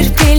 Мне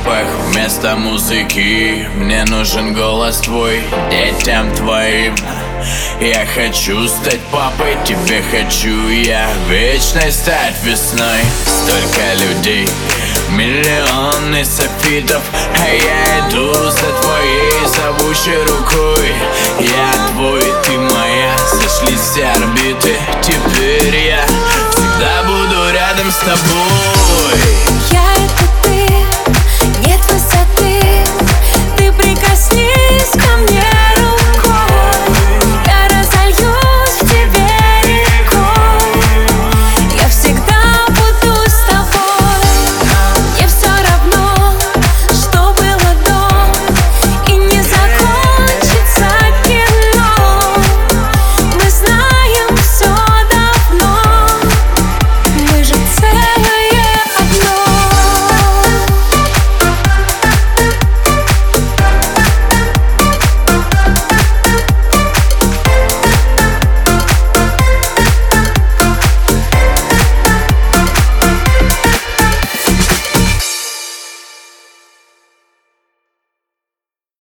запах Вместо музыки Мне нужен голос твой. Детям твоим я хочу стать папой, тебе хочу я Вечной стать весной. Столько людей, миллионы софитов. А я иду за твоей зовущей рукой. Я твой, ты моя. Сошлись все орбиты. Теперь я всегда буду рядом с тобой